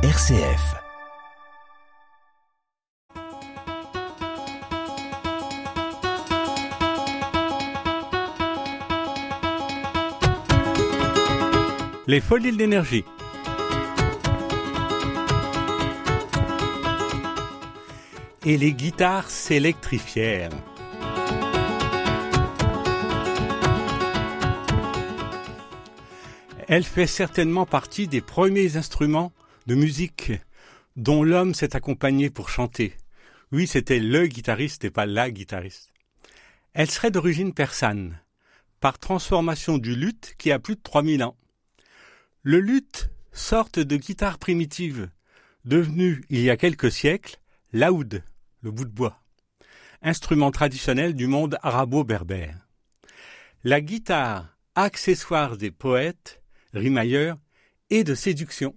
RCF. Les folies de l'énergie. Et les guitares s'électrifièrent. Elle fait certainement partie des premiers instruments de musique dont l'homme s'est accompagné pour chanter. Oui, c'était le guitariste et pas la guitariste. Elle serait d'origine persane, par transformation du luth qui a plus de 3000 ans. Le luth, sorte de guitare primitive, devenue il y a quelques siècles l'oud, le bout de bois, instrument traditionnel du monde arabo-berbère. La guitare, accessoire des poètes, rimailleurs et de séduction.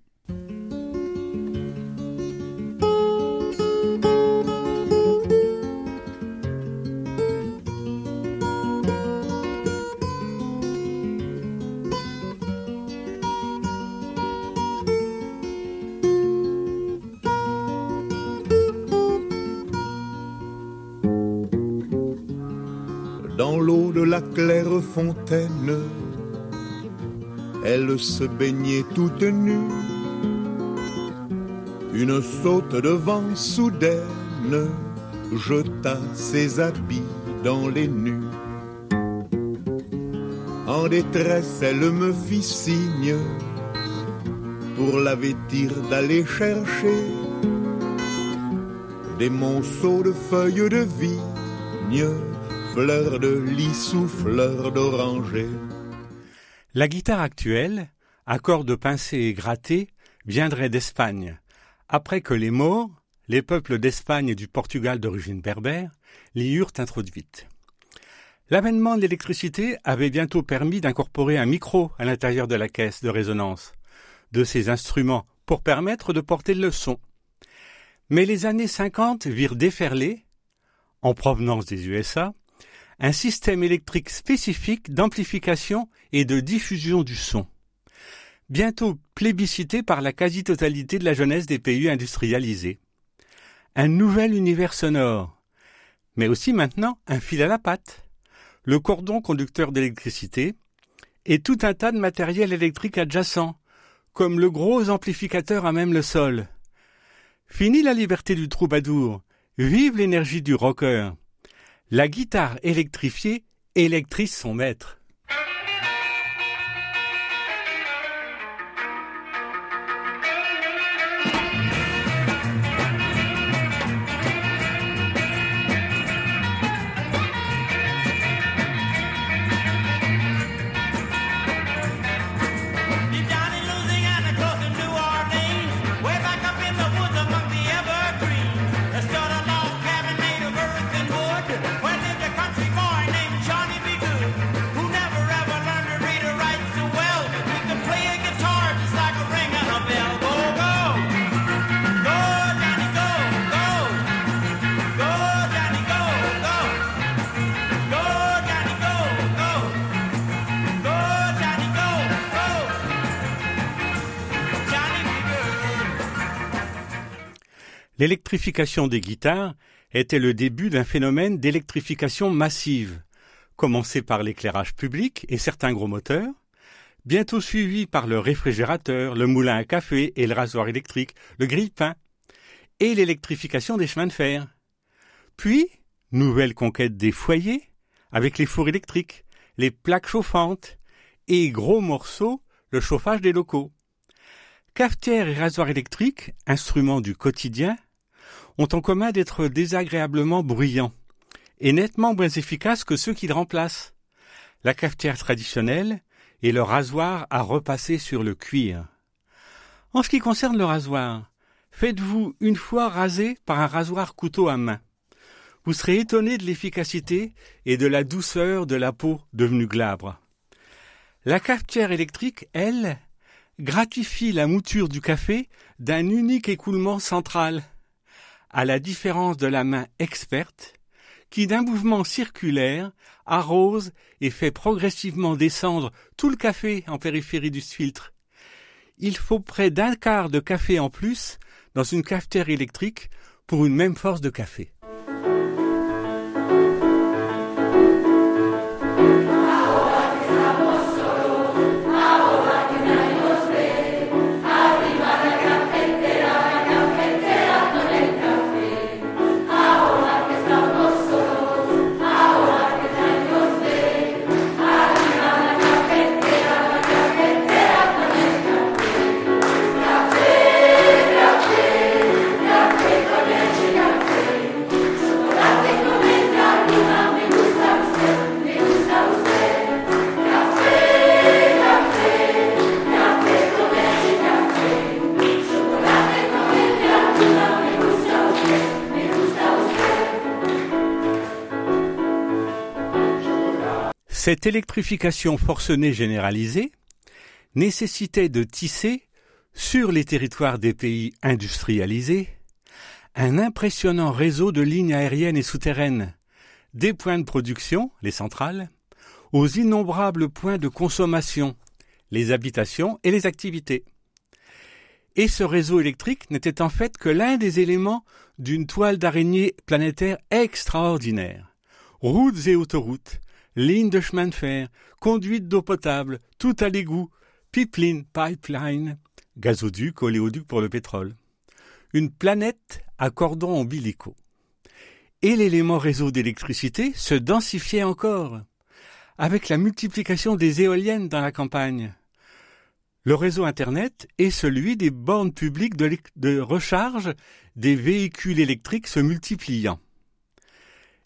La claire fontaine, elle se baignait toute nue. Une saute de vent soudaine jeta ses habits dans les nues. En détresse, elle me fit signe pour la vêtir d'aller chercher des monceaux de feuilles de vigne, fleurs de lys ou fleurs d'oranger. La guitare actuelle, à cordes pincées et grattées, viendrait d'Espagne, après que les Maures, les peuples d'Espagne et du Portugal d'origine berbère, l'y eurent introduite. L'avènement de l'électricité avait bientôt permis d'incorporer un micro à l'intérieur de la caisse de résonance de ces instruments pour permettre de porter le son. Mais les années 50 virent déferler, en provenance des USA, un système électrique spécifique d'amplification et de diffusion du son. Bientôt plébiscité par la quasi-totalité de la jeunesse des pays industrialisés. Un nouvel univers sonore, mais aussi maintenant un fil à la patte, le cordon conducteur d'électricité et tout un tas de matériel électrique adjacent, comme le gros amplificateur à même le sol. Fini la liberté du troubadour, vive l'énergie du rocker. La guitare électrifiée électrise son maître. L'électrification des guitares était le début d'un phénomène d'électrification massive, commencé par l'éclairage public et certains gros moteurs, bientôt suivi par le réfrigérateur, le moulin à café et le rasoir électrique, le grille-pain, et l'électrification des chemins de fer. Puis, nouvelle conquête des foyers, avec les fours électriques, les plaques chauffantes, et gros morceaux, le chauffage des locaux. Cafetière et rasoir électrique, instruments du quotidien, ont en commun d'être désagréablement bruyants et nettement moins efficaces que ceux qu'ils remplacent. La cafetière traditionnelle et le rasoir à repasser sur le cuir. En ce qui concerne le rasoir, faites-vous une fois raser par un rasoir couteau à main. Vous serez étonné de l'efficacité et de la douceur de la peau devenue glabre. La cafetière électrique, elle, gratifie la mouture du café d'un unique écoulement central, à la différence de la main experte, qui d'un mouvement circulaire arrose et fait progressivement descendre tout le café en périphérie du filtre. il faut près d'un quart de café en plus dans une cafetière électrique pour une même force de café. Cette électrification forcenée généralisée nécessitait de tisser, sur les territoires des pays industrialisés, un impressionnant réseau de lignes aériennes et souterraines, des points de production, les centrales, aux innombrables points de consommation, les habitations et les activités. Et ce réseau électrique n'était en fait que l'un des éléments d'une toile d'araignée planétaire extraordinaire. Routes et autoroutes, lignes de chemin de fer, conduites d'eau potable, tout à l'égout, pipeline, pipeline, gazoduc, oléoduc pour le pétrole. Une planète à cordons ombilicaux. Et l'élément réseau d'électricité se densifiait encore, avec la multiplication des éoliennes dans la campagne. Le réseau Internet est celui des bornes publiques de, de recharge des véhicules électriques se multipliant.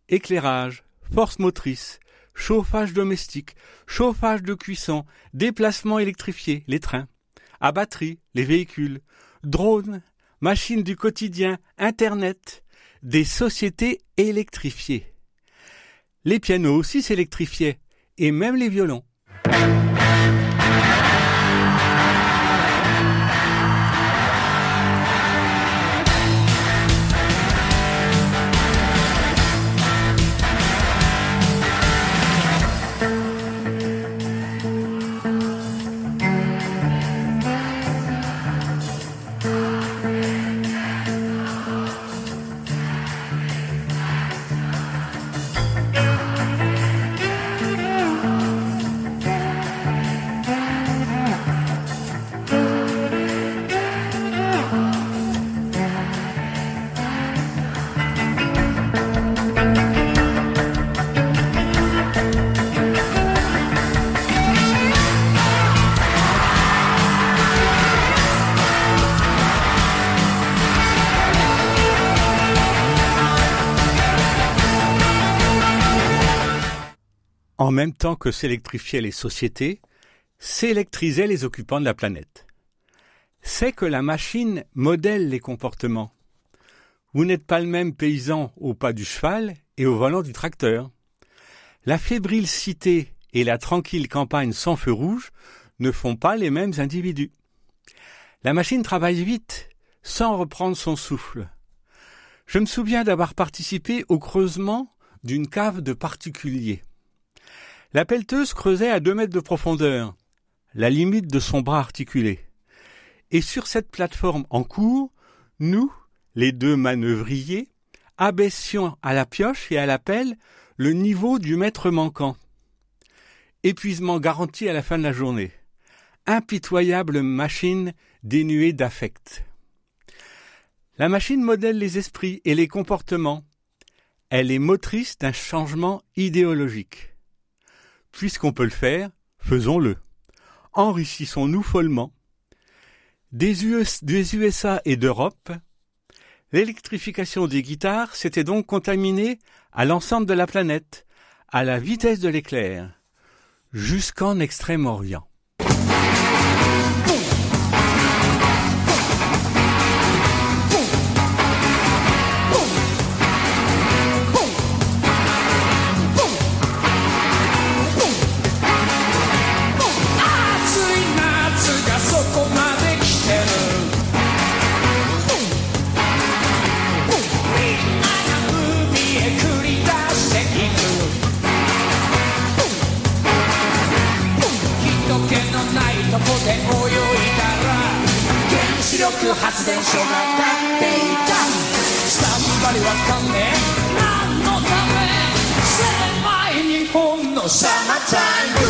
Éclairage, force motrice, chauffage domestique, chauffage de cuisson, déplacement électrifié, les trains, à batterie, les véhicules, drones, machines du quotidien, Internet, des sociétés électrifiées. Les pianos aussi s'électrifiaient, et même les violons. En même temps que s'électrifiaient les sociétés, s'électrisaient les occupants de la planète. C'est que la machine modèle les comportements. Vous n'êtes pas le même paysan au pas du cheval et au volant du tracteur. La fébrile cité et la tranquille campagne sans feu rouge ne font pas les mêmes individus. La machine travaille vite, sans reprendre son souffle. Je me souviens d'avoir participé au creusement d'une cave de particuliers. La pelleteuse creusait à deux mètres de profondeur, la limite de son bras articulé. Et sur cette plateforme en cours, nous, les deux manœuvriers, abaissions à la pioche et à la pelle le niveau du mètre manquant. Épuisement garanti à la fin de la journée. Impitoyable machine dénuée d'affect. La machine modèle les esprits et les comportements. Elle est motrice d'un changement idéologique. Puisqu'on peut le faire, faisons-le. Enrichissons-nous follement. Des, US, des USA et d'Europe, l'électrification des guitares s'était donc contaminée à l'ensemble de la planète, à la vitesse de l'éclair, jusqu'en Extrême-Orient. 力発電所が立っていたスタンバリは勘弁何のため狭い日本のサマータイム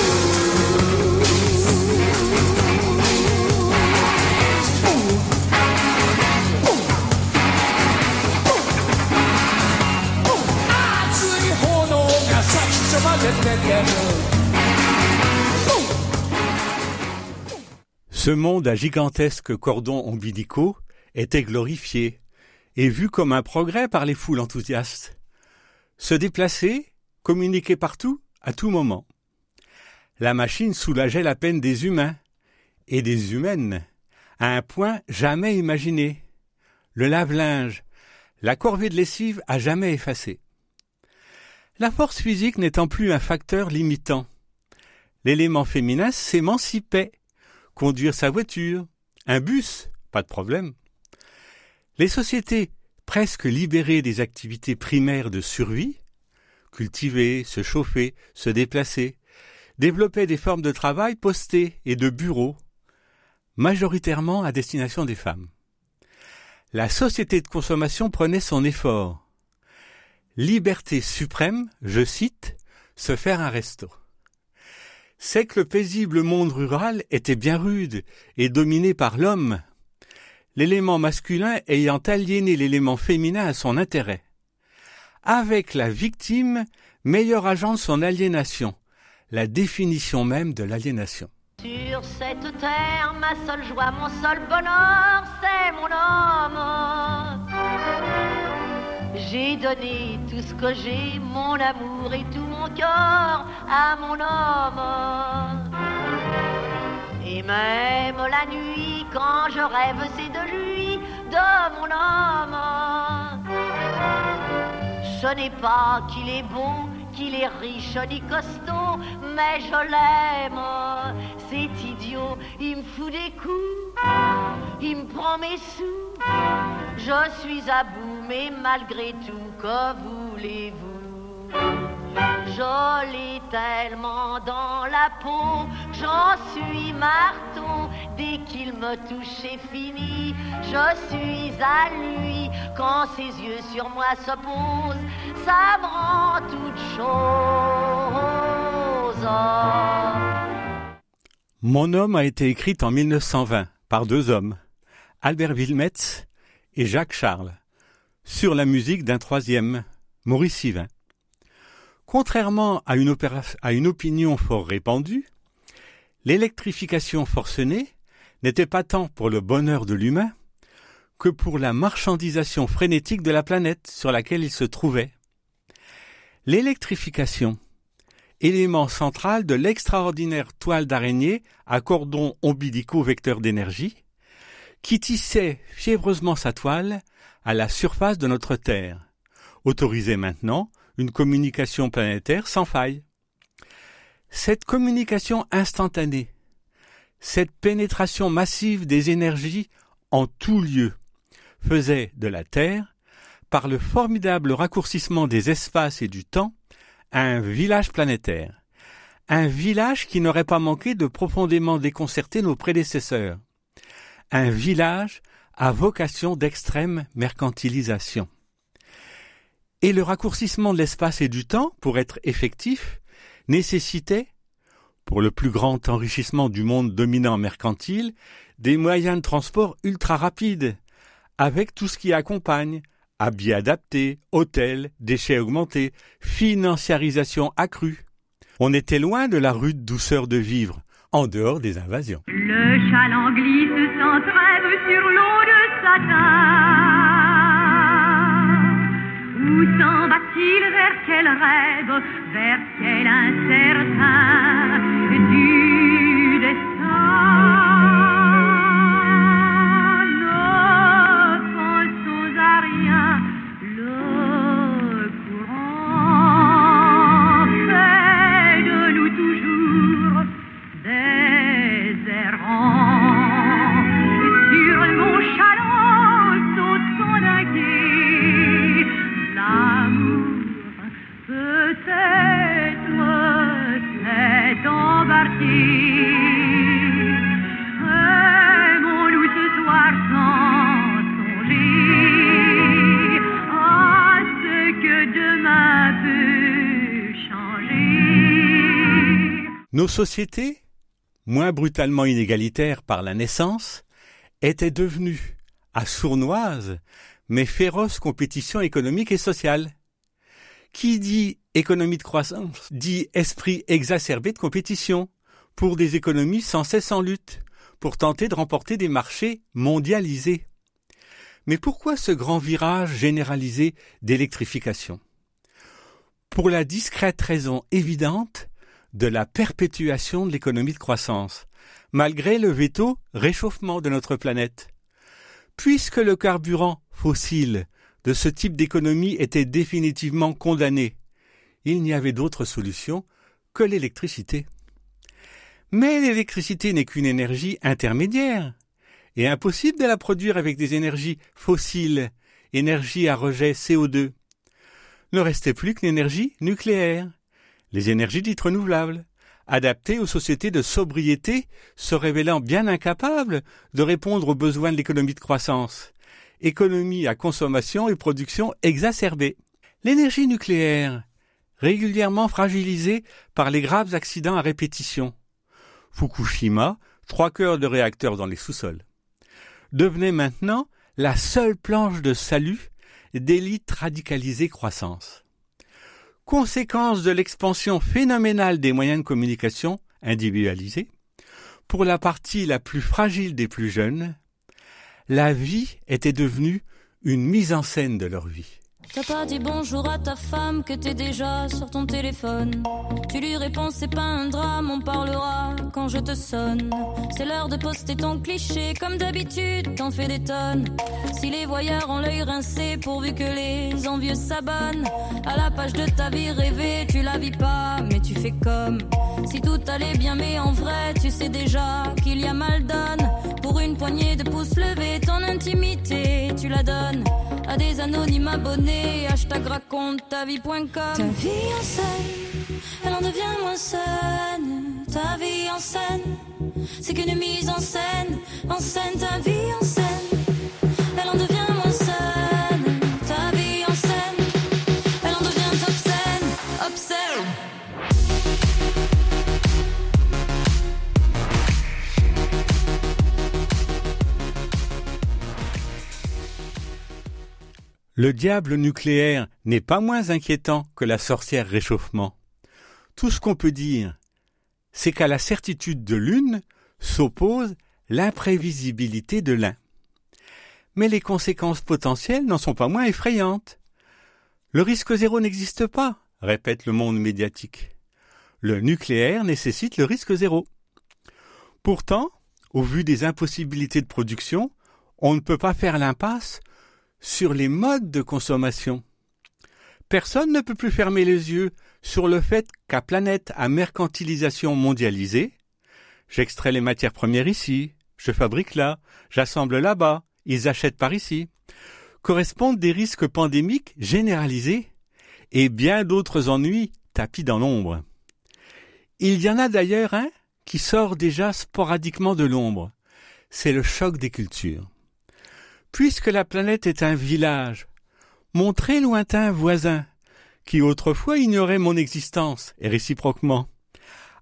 熱い炎が先っちょまで出てる。Ce monde à gigantesques cordons ombilicaux était glorifié et vu comme un progrès par les foules enthousiastes. Se déplacer, communiquer partout, à tout moment. La machine soulageait la peine des humains et des humaines à un point jamais imaginé. Le lave-linge, la corvée de lessive à jamais effacé. La force physique n'étant plus un facteur limitant, l'élément féminin s'émancipait conduire sa voiture, un bus, pas de problème. Les sociétés presque libérées des activités primaires de survie, cultiver, se chauffer, se déplacer, développaient des formes de travail postées et de bureaux, majoritairement à destination des femmes. La société de consommation prenait son effort. Liberté suprême, je cite, se faire un resto c'est que le paisible monde rural était bien rude et dominé par l'homme, l'élément masculin ayant aliéné l'élément féminin à son intérêt. Avec la victime, meilleur agent de son aliénation, la définition même de l'aliénation. Sur cette terre, ma seule joie, mon seul bonheur, c'est mon homme. J'ai donné tout ce que j'ai, mon amour et tout mon cœur à mon homme. Et même la nuit, quand je rêve, c'est de lui, de mon homme. Ce n'est pas qu'il est beau, qu'il est riche ni costaud, mais je l'aime. C'est idiot, il me fout des coups, il me prend mes sous. Je suis à bout, mais malgré tout, que voulez-vous? L'ai tellement dans la peau, j'en suis marteau. Dès qu'il me touche, c'est fini. Je suis à lui quand ses yeux sur moi se posent. Ça me rend toute chose. Mon homme a été écrite en 1920 par deux hommes, Albert Wilmetz et Jacques Charles, sur la musique d'un troisième, Maurice Sivin. Contrairement à une, opinion fort répandue, l'électrification forcenée n'était pas tant pour le bonheur de l'humain que pour la marchandisation frénétique de la planète sur laquelle il se trouvait. L'électrification, élément central de l'extraordinaire toile d'araignée à cordons ombilicaux vecteurs d'énergie, qui tissait fiévreusement sa toile à la surface de notre Terre, autorisait maintenant une communication planétaire sans faille. Cette communication instantanée, cette pénétration massive des énergies en tout lieu, faisait de la Terre, par le formidable raccourcissement des espaces et du temps, un village planétaire. Un village qui n'aurait pas manqué de profondément déconcerter nos prédécesseurs. Un village à vocation d'extrême mercantilisation. Et le raccourcissement de l'espace et du temps, pour être effectif, nécessitait, pour le plus grand enrichissement du monde dominant mercantile, des moyens de transport ultra rapides, avec tout ce qui accompagne, habits adaptés, hôtels, déchets augmentés, financiarisation accrue. On était loin de la rude douceur de vivre, en dehors des invasions. Où s'en va-t-il? Vers quel rêve? Vers quel incertain? Nos sociétés, moins brutalement inégalitaires par la naissance, étaient devenues, à sournoises, mais féroces compétitions économiques et sociales. Qui dit économie de croissance dit esprit exacerbé de compétition, pour des économies sans cesse en lutte, pour tenter de remporter des marchés mondialisés. Mais pourquoi ce grand virage généralisé d'électrification? Pour la discrète raison évidente de la perpétuation de l'économie de croissance, malgré le veto réchauffement de notre planète. Puisque le carburant fossile de ce type d'économie était définitivement condamné, il n'y avait d'autre solution que l'électricité. Mais l'électricité n'est qu'une énergie intermédiaire, et impossible de la produire avec des énergies fossiles, énergie à rejet CO2. Ne restait plus que l'énergie nucléaire, les énergies dites renouvelables, adaptées aux sociétés de sobriété, se révélant bien incapables de répondre aux besoins de l'économie de croissance, économie à consommation et production exacerbée. L'énergie nucléaire, régulièrement fragilisée par les graves accidents à répétition. Fukushima, trois cœurs de réacteurs dans les sous-sols, devenait maintenant la seule planche de salut d'élite radicalisée croissance. Conséquence de l'expansion phénoménale des moyens de communication individualisés, pour la partie la plus fragile des plus jeunes, la vie était devenue une mise en scène de leur vie. T'as pas dit bonjour à ta femme que t'es déjà sur ton téléphone. Tu lui réponds c'est pas un drame, on parlera quand je te sonne. C'est l'heure de poster ton cliché, comme d'habitude t'en fais des tonnes. Si les voyeurs ont l'œil rincé pourvu que les envieux s'abonnent. À la page de ta vie rêvée, tu la vis pas, mais tu fais comme. Si tout allait bien mais en vrai, tu sais déjà qu'il y a mal donne. Pour une poignée de pouces levés, ton intimité, tu la donnes à des anonymes abonnés. Hashtag raconte ta vie.com. Ta vie en scène, elle en devient moins saine. Ta vie en scène, c'est qu'une mise en scène. En scène, ta vie en scène, Le diable nucléaire n'est pas moins inquiétant que la sorcière réchauffement. Tout ce qu'on peut dire, c'est qu'à la certitude de l'une s'oppose l'imprévisibilité de l'un. Mais les conséquences potentielles n'en sont pas moins effrayantes. Le risque zéro n'existe pas, répète le monde médiatique. Le nucléaire nécessite le risque zéro. Pourtant, au vu des impossibilités de production, on ne peut pas faire l'impasse sur les modes de consommation. Personne ne peut plus fermer les yeux sur le fait qu'à planète à mercantilisation mondialisée, j'extrais les matières premières ici, je fabrique là, j'assemble là-bas, ils achètent par ici, correspondent des risques pandémiques généralisés et bien d'autres ennuis tapis dans l'ombre. Il y en a d'ailleurs un qui sort déjà sporadiquement de l'ombre. C'est le choc des cultures. Puisque la planète est un village, mon très lointain voisin, qui autrefois ignorait mon existence, et réciproquement,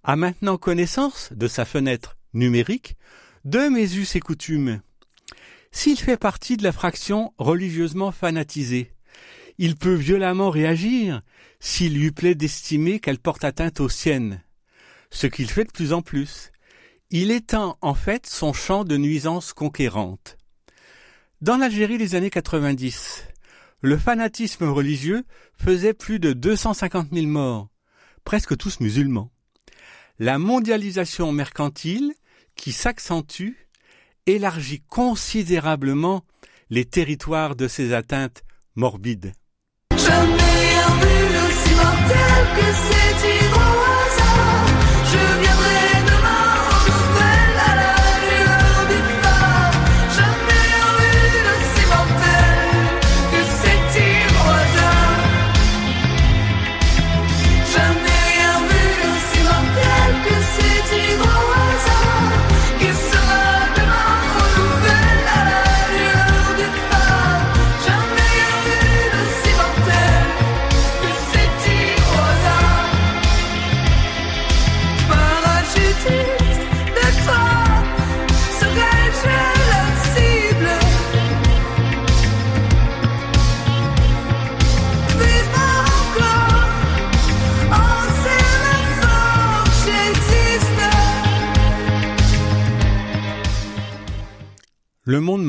a maintenant connaissance de sa fenêtre numérique, de mes us et coutumes. S'il fait partie de la fraction religieusement fanatisée, il peut violemment réagir s'il lui plaît d'estimer qu'elle porte atteinte aux siennes, ce qu'il fait de plus en plus. Il étend en fait son champ de nuisances conquérantes. Dans l'Algérie des années 90, le fanatisme religieux faisait plus de 250 000 morts, presque tous musulmans. La mondialisation mercantile, qui s'accentue, élargit considérablement les territoires de ces atteintes morbides.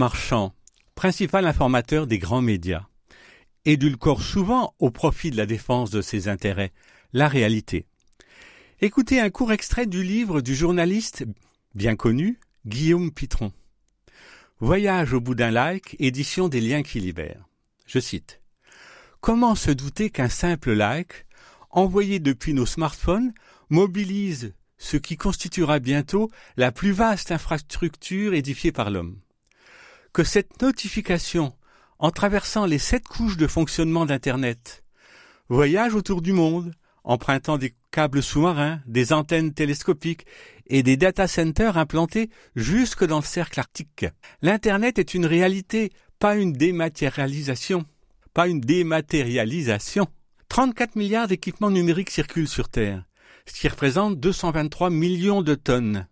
Marchand, principal informateur des grands médias, édulcore souvent au profit de la défense de ses intérêts la réalité. Écoutez un court extrait du livre du journaliste bien connu Guillaume Pitron. Voyage au bout d'un like, édition des liens qui libèrent. Je cite. Comment se douter qu'un simple like, envoyé depuis nos smartphones, mobilise ce qui constituera bientôt la plus vaste infrastructure édifiée par l'homme? Que cette notification, en traversant les sept couches de fonctionnement d'Internet, voyage autour du monde, empruntant des câbles sous-marins, des antennes télescopiques et des data centers implantés jusque dans le cercle arctique. L'Internet est une réalité, pas une dématérialisation. Pas une dématérialisation. 34 milliards d'équipements numériques circulent sur Terre, ce qui représente 223 millions de tonnes.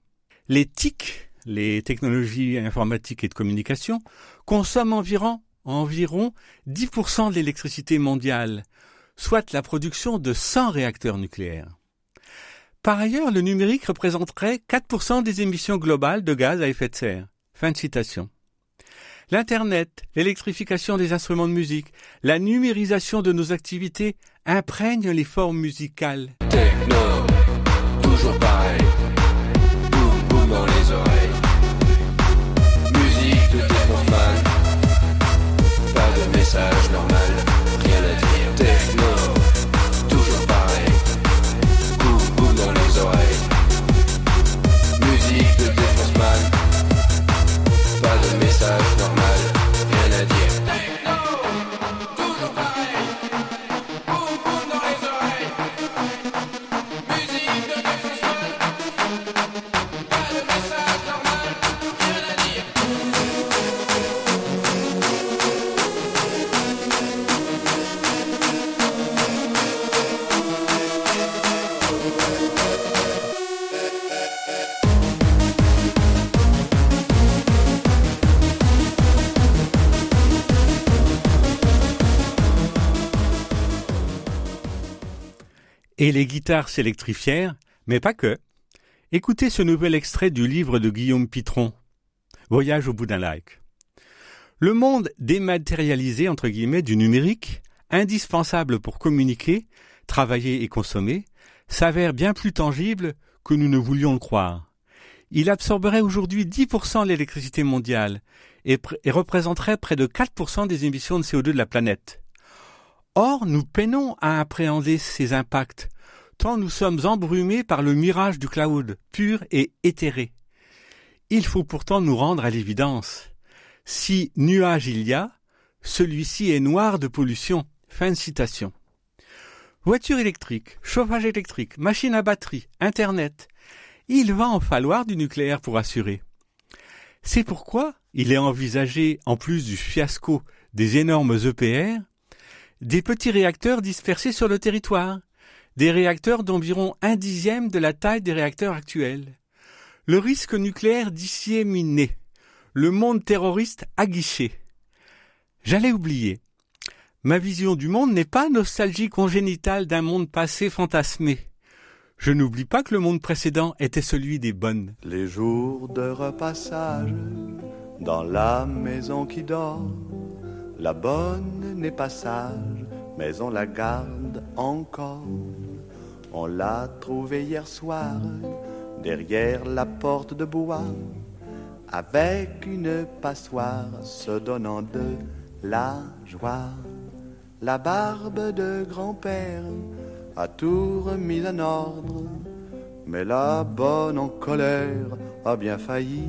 Les TIC, les technologies informatiques et de communication, consomment environ, environ 10% de l'électricité mondiale, soit la production de 100 réacteurs nucléaires. Par ailleurs, le numérique représenterait 4% des émissions globales de gaz à effet de serre. Fin de citation. L'Internet, l'électrification des instruments de musique, la numérisation de nos activités imprègnent les formes musicales. De message Et les guitares s'électrifièrent, mais pas que. Écoutez ce nouvel extrait du livre de Guillaume Pitron, Voyage au bout d'un like. Le monde dématérialisé, entre guillemets, du numérique, indispensable pour communiquer, travailler et consommer, s'avère bien plus tangible que nous ne voulions le croire. Il absorberait aujourd'hui 10% de l'électricité mondiale et, et représenterait près de 4% des émissions de CO2 de la planète. Or, nous peinons à appréhender ces impacts, tant nous sommes embrumés par le mirage du cloud, pur et éthéré. Il faut pourtant nous rendre à l'évidence. Si nuage il y a, celui-ci est noir de pollution. Fin de citation. Voiture électrique, chauffage électrique, machine à batterie, Internet. Il va en falloir du nucléaire pour assurer. C'est pourquoi il est envisagé, en plus du fiasco des énormes EPR, des petits réacteurs dispersés sur le territoire, des réacteurs d'environ un dixième de la taille des réacteurs actuels. Le risque nucléaire disséminé, le monde terroriste aguiché. J'allais oublier. Ma vision du monde n'est pas nostalgie congénitale d'un monde passé fantasmé. Je n'oublie pas que le monde précédent était celui des bonnes. Les jours de repassage dans la maison qui dort, la bonne n'est pas sage, mais on la garde encore. On l'a trouvée hier soir derrière la porte de bois, avec une passoire se donnant de la joie. La barbe de grand-père a tout remis en ordre, mais la bonne en colère a bien failli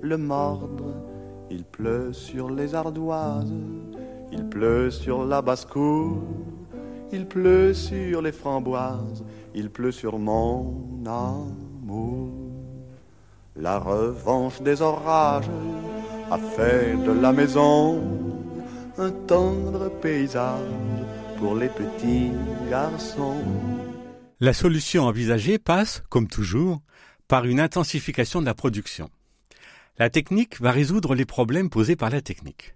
le mordre. Il pleut sur les ardoises, il pleut sur la basse-cour, il pleut sur les framboises, il pleut sur mon amour. La revanche des orages a fait de la maison un tendre paysage pour les petits garçons. La solution envisagée passe, comme toujours, par une intensification de la production. La technique va résoudre les problèmes posés par la technique.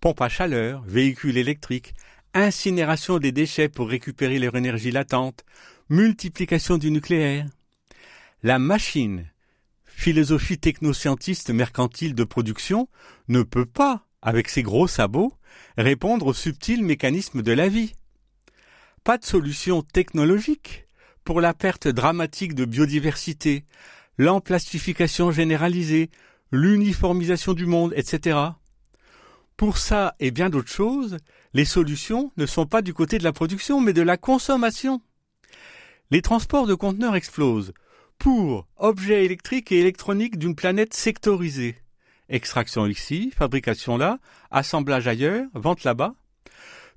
Pompe à chaleur, véhicules électriques, incinération des déchets pour récupérer leur énergie latente, multiplication du nucléaire. La machine philosophie technoscientiste mercantile de production, ne peut pas, avec ses gros sabots, répondre aux subtils mécanismes de la vie. Pas de solution technologique pour la perte dramatique de biodiversité, l'emplastification généralisée, l'uniformisation du monde, etc. Pour ça et bien d'autres choses, les solutions ne sont pas du côté de la production, mais de la consommation. Les transports de conteneurs explosent pour objets électriques et électroniques d'une planète sectorisée. Extraction ici, fabrication là, assemblage ailleurs, vente là-bas.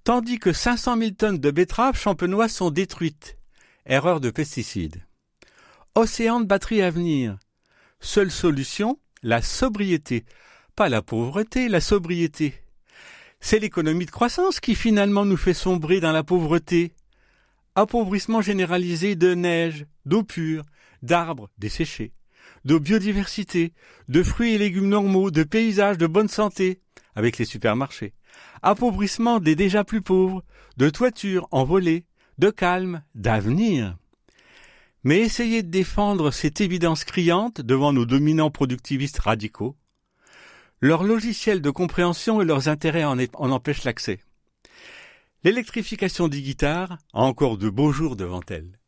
Tandis que 500 000 tonnes de betteraves champenoises sont détruites. Erreur de pesticides. Océan de batteries à venir. Seule solution, la sobriété. Pas la pauvreté, la sobriété. C'est l'économie de croissance qui finalement nous fait sombrer dans la pauvreté. Appauvrissement généralisé de neige, d'eau pure, d'arbres desséchés, de biodiversité, de fruits et légumes normaux, de paysages de bonne santé, avec les supermarchés. Appauvrissement des déjà plus pauvres, de toitures envolées, de calme, d'avenir. Mais essayez de défendre cette évidence criante devant nos dominants productivistes radicaux. Leur logiciel de compréhension et leurs intérêts en empêchent l'accès. L'électrification des guitares a encore de beaux jours devant elle.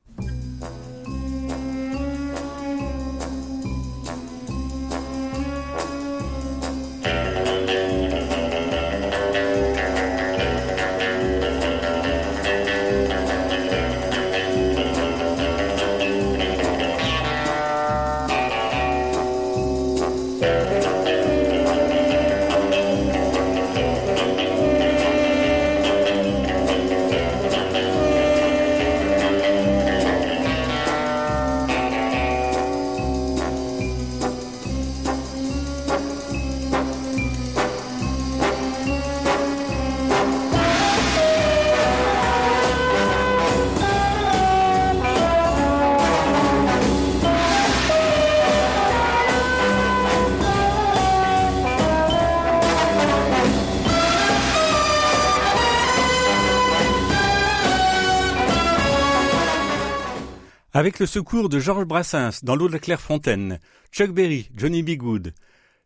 Avec le secours de Georges Brassens dans l'eau de Clairefontaine, Chuck Berry, Johnny B. Good,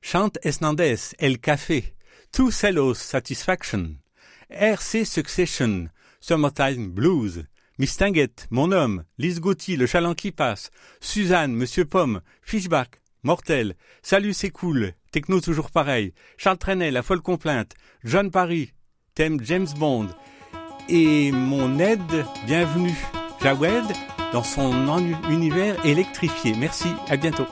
Chant Esnandez, El Café, Two Cellos Satisfaction, RC Succession, Summertime Blues, Miss Tinguette, Mon Homme, Lise Gauthier, Le Chaland qui passe, Suzanne, Monsieur Pomme, Fishback, Mortel, Salut c'est cool, Techno toujours pareil, Charles Trenet, La folle complainte, John Paris, thème James Bond, et mon aide, bienvenue, Jawed, dans son univers électrifié. Merci, à bientôt.